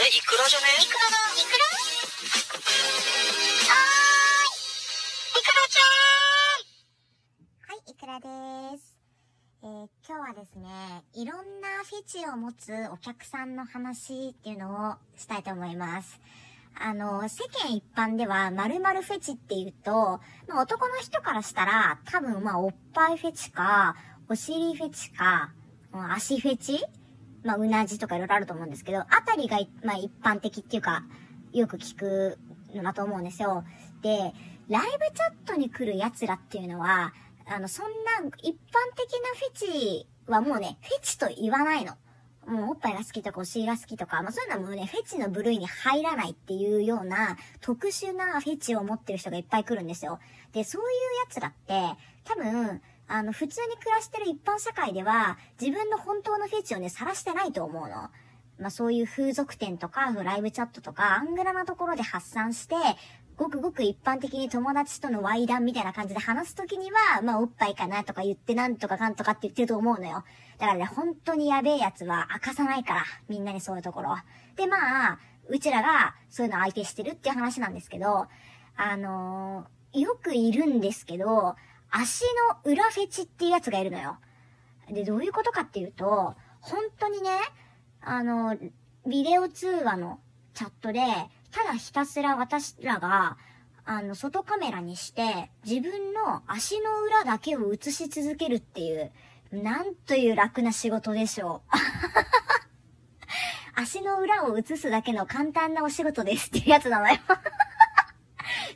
れイクラじゃね？イクラだイクラはーいイクラちゃん。はいイクラです。えー、今日はですねいろんなフェチを持つお客さんの話っていうのをしたいと思います。あの、世間一般では〇〇フェチって言うと、まあ、男の人からしたら多分まあおっぱいフェチか、お尻フェチか、足フェチまあ、うなじとかいろいろあると思うんですけど、あたりが、まあ、一般的っていうか、よく聞くのだと思うんですよ。で、ライブチャットに来る奴らっていうのは、あの、そんな一般的なフェチはもうね、フェチと言わないの。もうおっぱいが好きとかお尻が好きとか、まあそういうのはもうね、フェチの部類に入らないっていうような特殊なフェチを持ってる人がいっぱい来るんですよ。で、そういう奴らって、多分、あの、普通に暮らしてる一般社会では、自分の本当のフェチをね、晒してないと思うの。まあ、そういう風俗店とか、ライブチャットとか、アングラなところで発散して、ごくごく一般的に友達とのワイダンみたいな感じで話すときには、まあ、おっぱいかなとか言ってなんとかかんとかって言ってると思うのよ。だからね、本当にやべえやつは明かさないから、みんなにそういうところ。で、まあ、うちらがそういうの相手してるっていう話なんですけど、あのー、よくいるんですけど、足の裏フェチっていうやつがいるのよ。で、どういうことかっていうと、本当にね、あの、ビデオ通話のチャットで、ただひたすら私らが、あの、外カメラにして、自分の足の裏だけを映し続けるっていう、なんという楽な仕事でしょう。足の裏を映すだけの簡単なお仕事ですっていうやつなのよ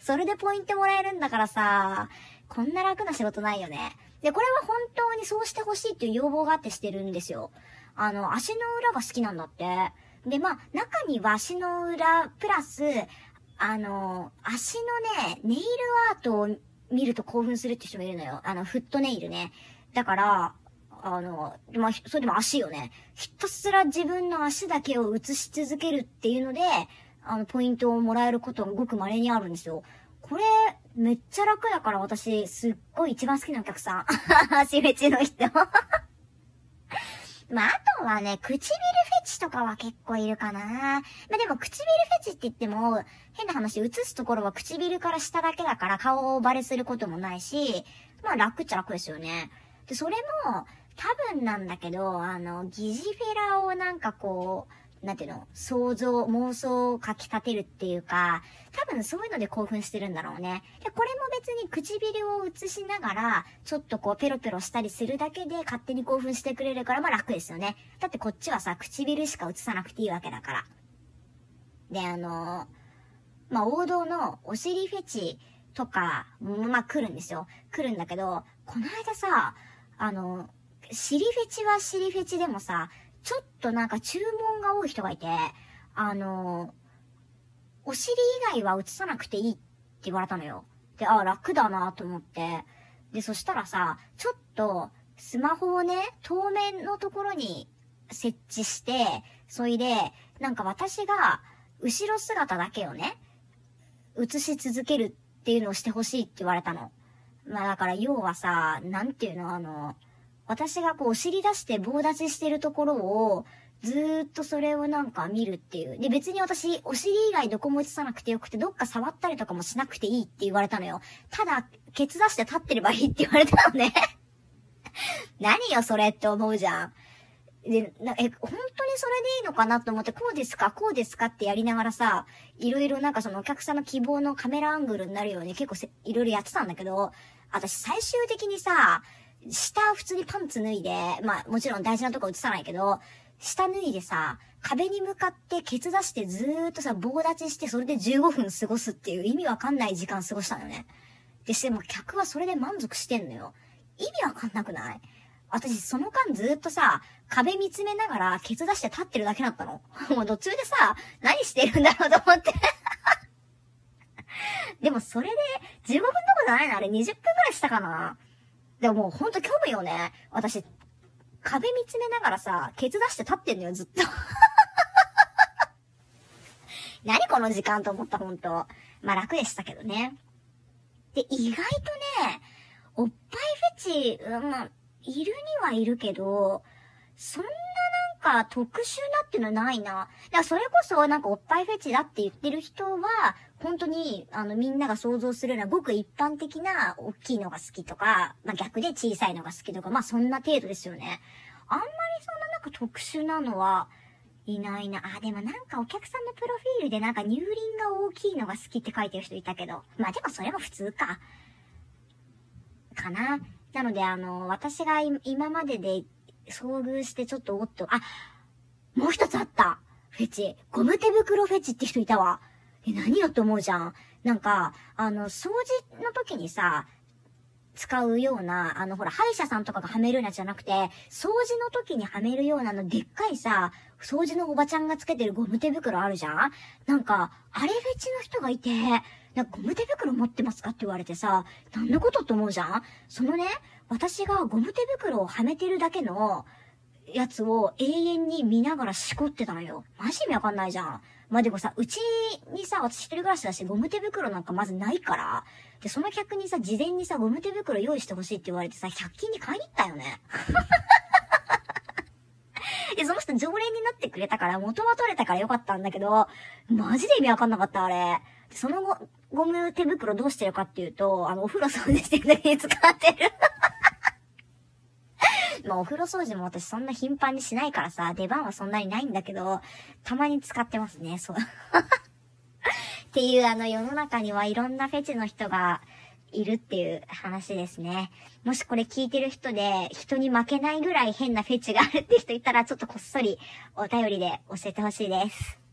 それでポイントもらえるんだからさ、こんな楽な仕事ないよね。で、これは本当にそうしてほしいっていう要望があってしてるんですよ。あの、足の裏が好きなんだって。で、まあ、中には足の裏、プラス、あの、足のね、ネイルアートを見ると興奮するって人もいるのよ。あの、フットネイルね。だから、あの、まあ、それでも足よね。ひたすら自分の足だけを映し続けるっていうので、あの、ポイントをもらえることがごく稀にあるんですよ。これ、めっちゃ楽だから私、すっごい一番好きなお客さん。足フェチの人。まあ、あとはね、唇フェチとかは結構いるかな。まあでも唇フェチって言っても、変な話、映すところは唇から下だけだから顔をバレすることもないし、まあ楽っちゃ楽ですよね。で、それも、多分なんだけど、あの、疑似フェラをなんかこう、なんていうの、想像、妄想をかき立てるっていうか、多分そういうので興奮してるんだろうね。で、これも別に唇を映しながら、ちょっとこうペロペロしたりするだけで勝手に興奮してくれるから、まあ楽ですよね。だってこっちはさ、唇しか映さなくていいわけだから。で、あのまあ王道のお尻フェチとか、まあ来るんですよ。来るんだけど、この間さ、あの、尻フェチは尻フェチでもさ、ちょっとなんか注文が多い人がいて、あの、お尻以外は映さなくていいって言われたのよ。で、ああ、楽だなと思って。で、そしたらさ、ちょっと、スマホをね、透明のところに設置して、そいで、なんか私が、後ろ姿だけをね、映し続けるっていうのをしてほしいって言われたの。まあだから要はさ、なんていうの、あの、私がこう、お尻出して棒立ちしてるところを、ずーっとそれをなんか見るっていう。で、別に私、お尻以外どこも映さなくてよくて、どっか触ったりとかもしなくていいって言われたのよ。ただ、ケツ出して立ってればいいって言われたのね 何よ、それって思うじゃん。で、な、え、本当にそれでいいのかなと思って、こうですかこうですかってやりながらさ、いろいろなんかそのお客さんの希望のカメラアングルになるように結構いろいろやってたんだけど、私最終的にさ、下普通にパンツ脱いで、まあもちろん大事なとこ映さないけど、下脱いでさ、壁に向かってケツ出してずーっとさ、棒立ちしてそれで15分過ごすっていう意味わかんない時間過ごしたのよね。で、しても客はそれで満足してんのよ。意味わかんなくない？私、その間ずーっとさ、壁見つめながらケツ出して立ってるだけだったの。もう途中でさ、何してるんだろうと思って でもそれで15分とかじゃないの？あれ20分くらいしたかな？でももうほんと虚無よね。私、壁見つめながらさ、ケツ出して立ってんのよ、ずっと。何この時間と思った、ほんと。まあ楽でしたけどね。で、意外とね、おっぱいフェチ、まあ、いるにはいるけど、そんなか特殊なっていうのはないな。だからそれこそなんかおっぱいフェチだって言ってる人は、本当に、あの、みんなが想像するようなごく一般的な大きいのが好きとか、まあ逆で小さいのが好きとか、まあそんな程度ですよね。あんまりそんななんか特殊なのは、いないな。あ、でもなんかお客さんのプロフィールでなんか乳輪が大きいのが好きって書いてる人いたけど。まあでもそれも普通か。かな。なのであの、私が今までで遭遇してちょっとおっと、あ、もう一つあったフェチ。ゴム手袋フェチって人いたわ。え、何よって思うじゃん。なんか、あの、掃除の時にさ、使うような、あの、ほら、歯医者さんとかがはめるやつじゃなくて、掃除の時にはめるようなの、でっかいさ、掃除のおばちゃんがつけてるゴム手袋あるじゃん？なんか、あれフェチの人がいて、なんかゴム手袋持ってますかって言われてさ、何のことと思うじゃん？そのね、私がゴム手袋をはめてるだけの、やつを永遠に見ながらしこってたのよ。マジ意味わかんないじゃん。まあ、でもさ、うちにさ、私一人暮らしだし、ゴム手袋なんかまずないから、で、その客にさ、事前にさ、ゴム手袋用意してほしいって言われてさ、100均に買いに行ったよね。で、その人常連になってくれたから、元は取れたからよかったんだけど、マジで意味わかんなかった、あれ。その後、ゴム手袋どうしてるかっていうと、あの、お風呂掃除してるだけに使ってる。まあお風呂掃除も私そんな頻繁にしないからさ、出番はそんなにないんだけど、たまに使ってますね、そう。っていうあの世の中にはいろんなフェチの人がいるっていう話ですね。もしこれ聞いてる人で人に負けないぐらい変なフェチがあるって人いたらちょっとこっそりお便りで教えてほしいです。